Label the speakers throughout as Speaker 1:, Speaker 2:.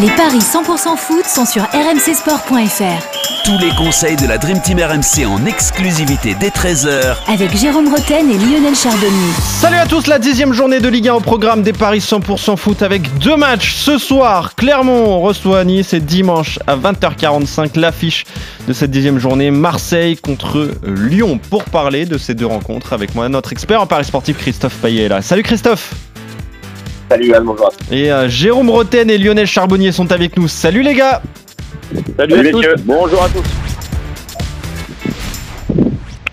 Speaker 1: Les paris 100% foot sont sur rmcsport.fr.
Speaker 2: Tous les conseils de la Dream Team RMC en exclusivité dès 13h
Speaker 1: Avec Jérôme Roten et Lionel Chardonnay.
Speaker 3: Salut à tous, la dixième journée de Ligue 1 au programme des paris 100% foot avec deux matchs ce soir. Clermont reçoit Nice et dimanche à 20h45 l'affiche de cette dixième journée Marseille contre Lyon. Pour parler de ces deux rencontres avec moi, notre expert en paris sportif Christophe Payet là. Salut Christophe
Speaker 4: Salut Al, bonjour.
Speaker 3: Et euh, Jérôme Roten et Lionel Charbonnier sont avec nous. Salut les gars
Speaker 4: Salut,
Speaker 5: Salut
Speaker 4: à
Speaker 5: messieurs.
Speaker 4: tous. Bonjour à tous.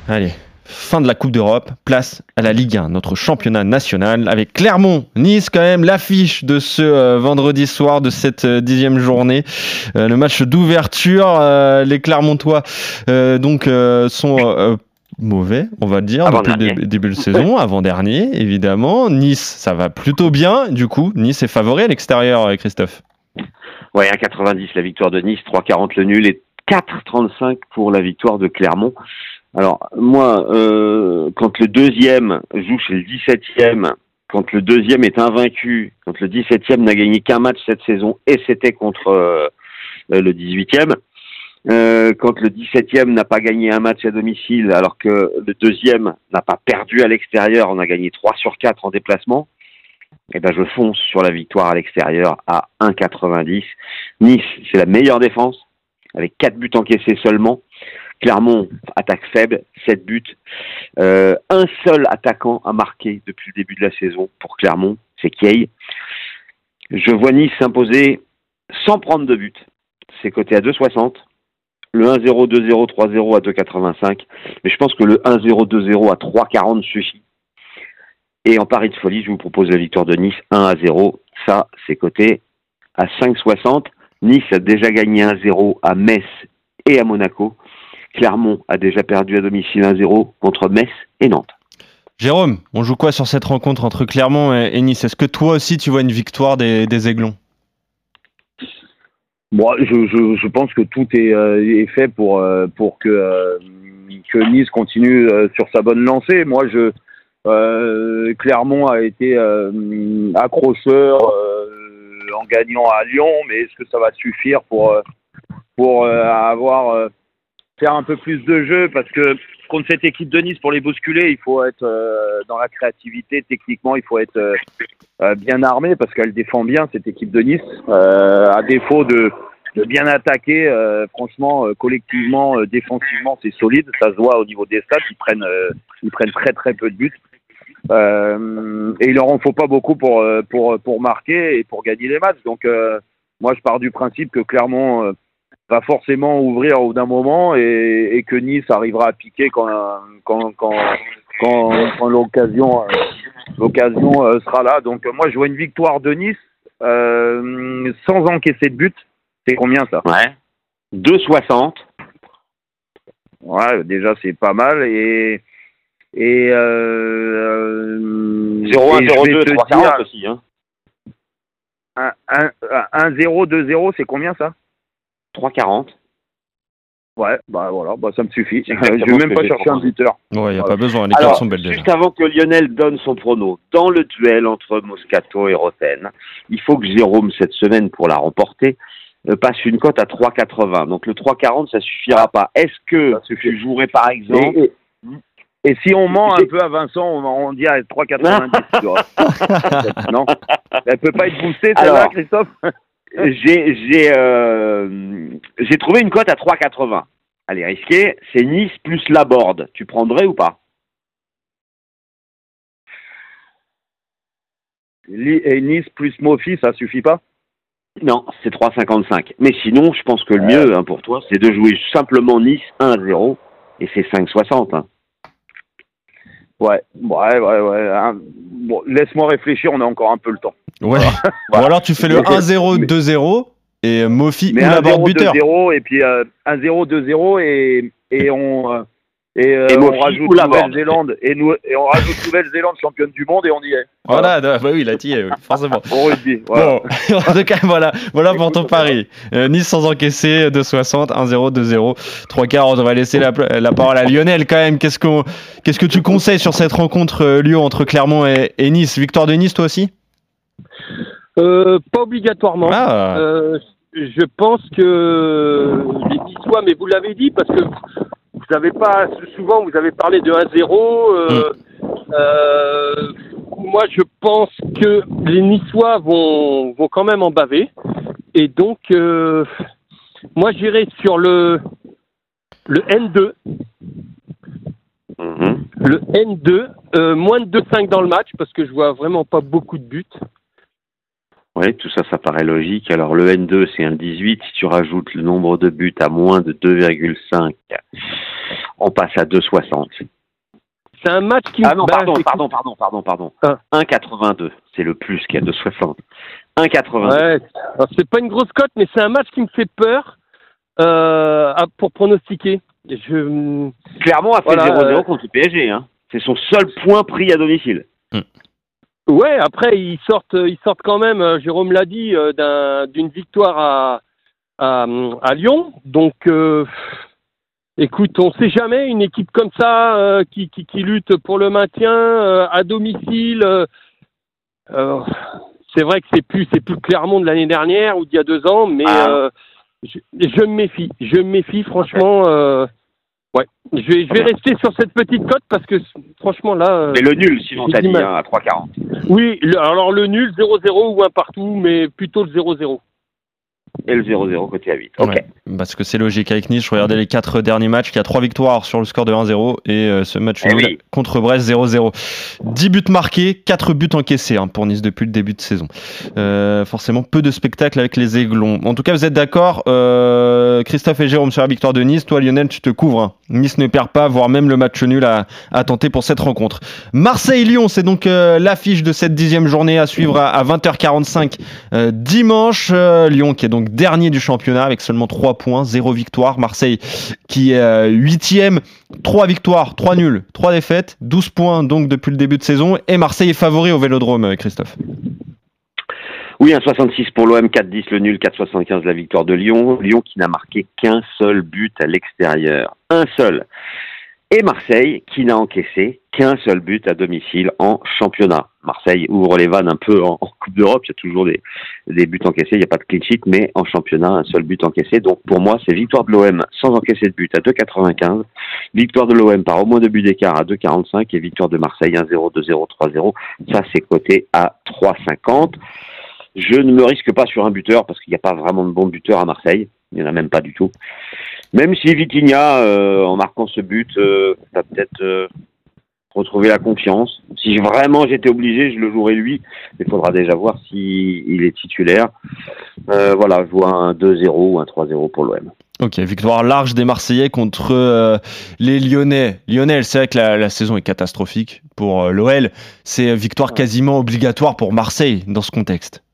Speaker 3: Allez, fin de la Coupe d'Europe, place à la Ligue 1, notre championnat national, avec Clermont, Nice quand même, l'affiche de ce euh, vendredi soir de cette euh, dixième journée, Euh, le match d'ouverture. euh, les Clermontois euh, donc euh, sont euh, mauvais, on va dire, depuis le début de saison, avant-dernier évidemment. Nice, ça va plutôt bien, du coup, Nice est favori à l'extérieur, euh, Christophe.
Speaker 5: Ouais, 1,90 la victoire de Nice, 3,40 le nul et 4,35 pour la victoire de Clermont. Alors moi, euh, quand le deuxième joue chez le 17e, quand le deuxième est invaincu, quand le 17e n'a gagné qu'un match cette saison et c'était contre euh, le 18e, euh, quand le 17e n'a pas gagné un match à domicile alors que le deuxième n'a pas perdu à l'extérieur, on a gagné 3 sur 4 en déplacement, eh ben je fonce sur la victoire à l'extérieur à 1,90. Nice, c'est la meilleure défense, avec 4 buts encaissés seulement. Clermont, attaque faible, 7 buts. Euh, un seul attaquant a marqué depuis le début de la saison pour Clermont, c'est Kiei. Je vois Nice s'imposer sans prendre de but. C'est coté à 2,60. Le 1-0, 2-0, 3-0 à 2,85. Mais je pense que le 1-0, 2-0 à 3,40 suffit. Et en pari de folie, je vous propose la victoire de Nice 1 à 0. Ça, c'est coté à 5,60. Nice a déjà gagné 1-0 à Metz et à Monaco. Clermont a déjà perdu à domicile 1-0 contre Metz et Nantes.
Speaker 3: Jérôme, on joue quoi sur cette rencontre entre Clermont et, Nice? Est-ce que toi aussi tu vois une victoire des Aiglons?
Speaker 4: Moi, je, je, je pense que tout est, euh, est fait pour, euh, pour que, euh, que Nice continue sur sa bonne lancée. Moi, je, euh, Clermont a été euh, accrocheur euh, en gagnant à Lyon, mais est-ce que ça va suffire pour, pour avoir faire un peu plus de jeu Parce que contre cette équipe de Nice, pour les bousculer, il faut être euh, dans la créativité. Techniquement, il faut être euh, euh, bien armé parce qu'elle défend bien cette équipe de Nice. Euh, à défaut de, de bien attaquer, euh, franchement, euh, collectivement, défensivement, c'est solide. Ça se voit au niveau des stats. Ils prennent, ils prennent très très peu de buts. Et il leur en faut pas beaucoup pour pour pour marquer et pour gagner les matchs. Donc moi je pars du principe que Clermont va forcément ouvrir au bout d'un moment et, et que Nice arrivera à piquer quand quand quand quand, quand l'occasion euh, l'occasion euh, sera là. Donc euh, moi je vois une victoire de Nice euh, sans encaisser de but. C'est combien ça?
Speaker 5: Ouais. 2,60.
Speaker 4: Ouais, déjà c'est pas mal et et euh,
Speaker 5: 0-1,
Speaker 4: et je vais
Speaker 5: 0-2,
Speaker 4: te
Speaker 5: 3,40
Speaker 4: dire,
Speaker 5: aussi. Hein.
Speaker 4: un- un- un 1-0, 2-0, c'est combien ça?
Speaker 5: 3,40.
Speaker 4: Ouais, bah voilà, bah ça me suffit. Je vais même pas chercher un buteur.
Speaker 3: Ouais, il n'y a pas besoin, les cartes sont belles déjà.
Speaker 5: juste avant que Lionel donne son prono, dans le duel entre Moscato et Roten, il faut que Jérôme, cette semaine, pour la remporter, euh, passe une cote à 3,80. Donc le 3,40, ça suffira pas. Est-ce que tu jouerais, par exemple...
Speaker 4: Et, et- et si on ment un peu à Vincent, on, on dit à 3,90. tu vois. non Elle peut pas être boostée, celle-là,
Speaker 5: Alors.
Speaker 4: Christophe?
Speaker 5: J'ai j'ai euh, j'ai trouvé une cote à 3,80. Allez, risqué, c'est Nice plus la board. Tu prendrais ou pas?
Speaker 4: Et Nice plus Mofi, ça suffit pas?
Speaker 5: Non, c'est 3,55. Mais sinon, je pense que le mieux hein, pour toi, c'est de jouer simplement Nice 1-0 et c'est 5,60. hein.
Speaker 4: Ouais, ouais, ouais, ouais. hein. Bon, laisse-moi réfléchir, on a encore un peu le temps.
Speaker 3: Ouais. Ou
Speaker 4: Voilà.
Speaker 3: alors tu fais le
Speaker 4: Mais-
Speaker 3: 1-0,
Speaker 4: mais-
Speaker 3: 2-0 et Mofi ou la
Speaker 4: 1-0,
Speaker 3: buteur.
Speaker 4: 2-0, et puis euh, 1-0, 2-0, et, et on, euh, Et, euh,
Speaker 5: Et
Speaker 4: on
Speaker 5: Mofi
Speaker 4: rajoute. Nouvelle-Zélande et, nous, et on rajoute Nouvelle-Zélande championne du monde et on y est.
Speaker 3: Voilà, bah oui, là, t'y es, oui, forcément.
Speaker 4: Au rugby. Voilà.
Speaker 3: Bon, en tout cas, voilà, voilà pour ton pari. Euh, nice sans encaisser, 2,60, 1-0, 2-0, 3 quarts. On va laisser la, la parole à Lionel quand même. Qu'est-ce, qu'on, qu'est-ce que tu conseilles sur cette rencontre euh, Lyon entre Clermont et, et Nice? Victoire de Nice, toi aussi?
Speaker 6: Euh, pas obligatoirement.
Speaker 3: Ah,
Speaker 6: Euh, je pense que les Niçois, mais vous l'avez dit parce que vous n'avez pas souvent vous avez parlé de 1-0. euh, euh, moi, je pense que les Niçois vont vont quand même en baver et donc euh, moi j'irai sur le le N2,
Speaker 5: Mhm.
Speaker 6: le N2, euh, moins de 2-5 dans le match parce que je vois vraiment pas beaucoup de buts.
Speaker 5: Oui, tout ça, ça paraît logique. Alors le N2, c'est un 18. Si tu rajoutes le nombre de buts à moins de 2,5, on passe à 2,60.
Speaker 6: C'est un match qui
Speaker 5: Ah non, pardon, pardon, pardon, pardon, pardon.
Speaker 6: Ah.
Speaker 5: 1,82, c'est le plus qu'il y a de 60. 1,82.
Speaker 6: Ouais, c'est pas une grosse cote, mais c'est un match qui me fait peur euh, pour pronostiquer. Je,
Speaker 5: Clermont a fait
Speaker 6: Voilà,
Speaker 5: 0-0
Speaker 6: euh,
Speaker 5: contre le PSG. Hein. C'est son seul point pris à domicile.
Speaker 6: ouais, après ils sortent, ils sortent quand même. euh, Jérôme l'a dit, d'un- d'une victoire à, à, à Lyon. Donc, euh, écoute, on sait jamais une équipe comme ça euh, qui, qui, qui lutte pour le maintien euh, à domicile. euh, c'est vrai que c'est plus, c'est plus Clermont de l'année dernière ou d'il y a deux ans, mais
Speaker 5: Ah.
Speaker 6: je, je me méfie. Je me méfie, franchement. ouais, je vais, je vais rester sur cette petite cote parce que franchement là.
Speaker 5: Mais le nul, sinon, t'as
Speaker 6: dit
Speaker 5: hein, à 3,40.
Speaker 6: oui, le- alors le nul 0-0 ou un partout, mais plutôt le 0-0.
Speaker 5: Et le 0-0 côté à 8. Ok.
Speaker 3: Ouais, parce que c'est logique avec Nice. Je regardais les quatre derniers matchs. Il y a trois victoires sur le score de 1-0 et euh, ce match
Speaker 5: Eh
Speaker 3: nul
Speaker 5: oui.
Speaker 3: contre Brest 0-0. 10 buts marqués, 4 buts encaissés hein, pour Nice depuis le début de saison. Euh, forcément, peu de spectacles avec les Aiglons. En tout cas, vous êtes d'accord, euh, Christophe et Jérôme, sur la victoire de Nice. Toi, Lionel, tu te couvres. hein. Nice ne perd pas, voire même le match nul à, tenter pour cette rencontre. Marseille-Lyon, c'est donc euh, l'affiche de cette dixième journée à suivre à, à 20h45 euh, dimanche. Euh, Lyon qui est donc dernier du championnat avec seulement 3 points, 0 victoire. Marseille qui est huitième, 3 victoires, 3 nuls, 3 défaites, 12 points donc depuis le début de saison. Et Marseille est favori au Vélodrome, Christophe.
Speaker 5: Oui, un 66 pour l'OM, 4-10 le nul, 4-75 la victoire de Lyon. Lyon qui n'a marqué qu'un seul but à l'extérieur. Un seul. Et Marseille qui n'a encaissé qu'un seul but à domicile en championnat. Marseille ouvre les vannes un peu en, Coupe d'Europe. Il y a toujours des, des buts encaissés. Il n'y a pas de clean sheet, mais en championnat, un seul but encaissé. Donc pour moi, c'est victoire de l'OM sans encaisser de but à 2,95. Victoire de l'OM par au moins deux buts d'écart à 2,45 et victoire de Marseille 1-0, 2-0, 3-0. Ça, c'est coté à 3,50. Je ne me risque pas sur un buteur parce qu'il n'y a pas vraiment de bons buteurs à Marseille. Il n'y en a même pas du tout. Même si Vitinha, euh, en marquant ce but, euh, va peut-être euh, retrouver la confiance. Si vraiment j'étais obligé, je le jouerais lui. Il faudra déjà voir s'il est titulaire. Euh, voilà, je vois un 2-0 ou un 3-0 pour l'OM.
Speaker 3: Ok, victoire large des Marseillais contre euh, les Lyonnais. Lionel, c'est vrai que la, la saison est catastrophique pour euh, l'OL. C'est victoire quasiment obligatoire pour Marseille dans ce contexte.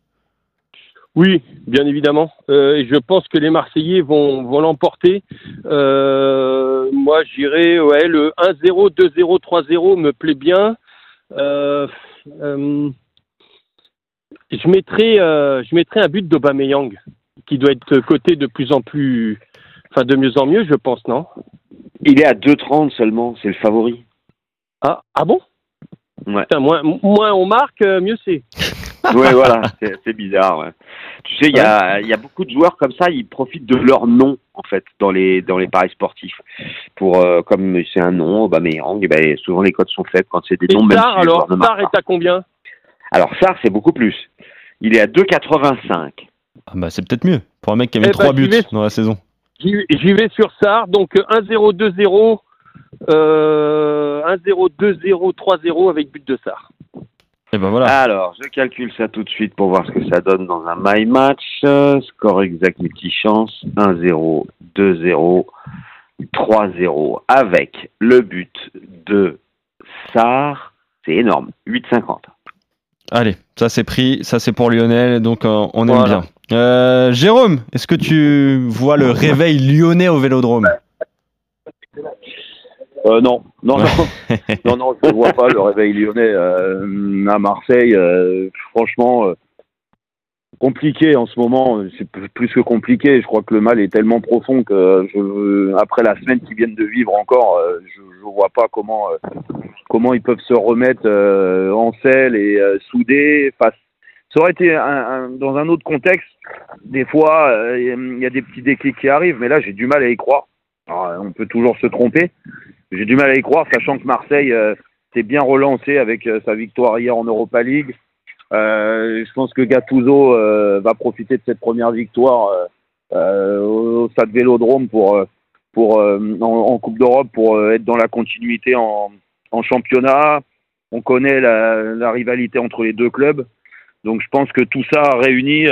Speaker 6: Oui, bien évidemment. Euh, et je pense que les Marseillais vont, vont l'emporter. Euh, moi, j'irai, ouais, le 1-0, 2-0, 3-0 me plaît bien. Euh, je mettrai, je mettrai un but d'Aubameyang qui doit être coté de plus en plus, enfin de mieux en mieux, je pense, non?
Speaker 5: Il est à 2,30 seulement, c'est le favori.
Speaker 6: Ah, ah bon?
Speaker 5: Ouais.
Speaker 6: Putain, moins, moins on marque, mieux c'est.
Speaker 5: Ouais, voilà, c'est bizarre. ouais. Tu sais, il y a, y a beaucoup de joueurs comme ça, ils profitent de leur nom en fait dans les dans les paris sportifs. Pour euh, comme c'est un nom, Aubameyang, et ben souvent les codes sont faibles quand c'est des
Speaker 6: Et
Speaker 5: noms. même
Speaker 6: Sar,
Speaker 5: si
Speaker 6: alors, Sar est à combien?
Speaker 5: Alors ça, c'est beaucoup plus. Il est à 2,85.
Speaker 3: Ah bah, c'est peut-être mieux pour un mec qui a mis
Speaker 6: Eh ben,
Speaker 3: 3 buts
Speaker 6: j'y vais.
Speaker 3: dans la saison.
Speaker 6: J'y vais sur Sar, donc euh, 1-0, 2-0, euh, 1-0, 2-0, 3-0 avec but de Sar.
Speaker 3: Et ben voilà.
Speaker 5: Alors, je calcule ça tout de suite pour voir ce que ça donne dans un my match. Score exact multi-chance 1-0, 2-0, 3-0 avec le but de Sar. C'est énorme, 8,50.
Speaker 3: Allez, ça c'est pris, ça c'est pour Lionel, donc euh, on aime
Speaker 6: Voilà.
Speaker 3: bien. Euh, Jérôme, est-ce que tu vois le réveil lyonnais au Vélodrome?
Speaker 4: Euh, non, non, non, non, non, je ne vois pas le réveil lyonnais euh, à Marseille. euh, franchement, compliqué en ce moment. C'est plus que compliqué. Je crois que le mal est tellement profond que je, après la semaine qu'ils viennent de vivre encore, je ne vois pas comment comment ils peuvent se remettre en selle et soudés. Face. Ça aurait été un- un- dans un autre contexte. Des fois, euh, il y a des petits déclics qui arrivent, mais là, j'ai du mal à y croire. Alors, on peut toujours se tromper. J'ai du mal à y croire, sachant que Marseille euh, s'est bien relancé avec euh, sa victoire hier en Europa League. Euh, je pense que Gattuso va profiter de cette première victoire au Stade Vélodrome pour, pour en, Coupe d'Europe pour être dans la continuité en, championnat. On connaît la, rivalité entre les deux clubs, donc je pense que tout ça réuni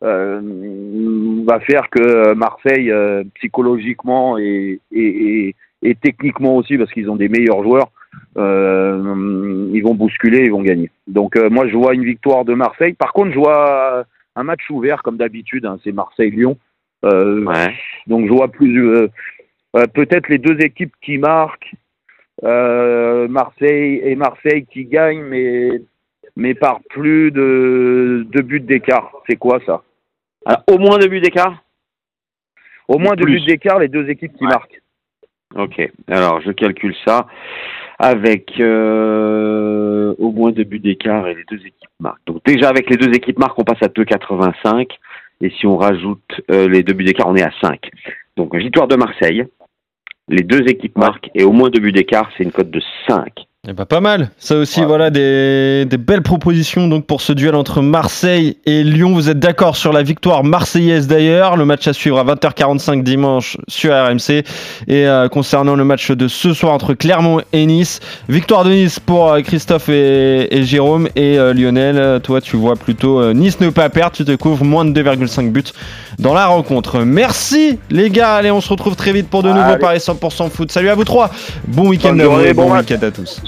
Speaker 4: va faire que Marseille psychologiquement et, et, et techniquement aussi, parce qu'ils ont des meilleurs joueurs, euh, ils vont bousculer, ils vont gagner. Donc euh, moi je vois une victoire de Marseille. Par contre je vois un match ouvert comme d'habitude, hein, c'est Marseille-Lyon. Euh,
Speaker 5: Ouais.
Speaker 4: Donc je vois plus euh, euh, peut-être les deux équipes qui marquent, euh, Marseille et Marseille qui gagnent, mais mais par plus de deux buts d'écart. C'est quoi ça?
Speaker 5: Alors, au moins deux buts d'écart?
Speaker 4: Au moins deux buts d'écart, les deux équipes qui
Speaker 5: Ouais.
Speaker 4: marquent.
Speaker 5: Ok, alors je calcule ça avec euh, au moins deux buts d'écart et les deux équipes marquent. Donc déjà avec les deux équipes marquent, on passe à 2,85 et si on rajoute euh, les deux buts d'écart, on est à 5. Donc victoire de Marseille, les deux équipes marquent et au moins deux buts d'écart, c'est une cote de 5.
Speaker 3: Eh ben, pas mal. Ça aussi,
Speaker 4: Ouais.
Speaker 3: voilà des, des belles propositions donc pour ce duel entre Marseille et Lyon. Vous êtes d'accord sur la victoire marseillaise d'ailleurs. Le match à suivre à 20h45 dimanche sur RMC. Et euh, concernant le match de ce soir entre Clermont et Nice, victoire de Nice pour euh, Christophe et, et Jérôme. Et euh, Lionel, toi tu vois plutôt euh, Nice ne pas perdre. Tu te couvres moins de 2,5 buts dans la rencontre. Merci les gars. Allez, on se retrouve très vite pour de nouveaux paris 100% foot. Salut à vous trois. Bon week-end et bon,
Speaker 4: bon match.
Speaker 3: week-end à tous.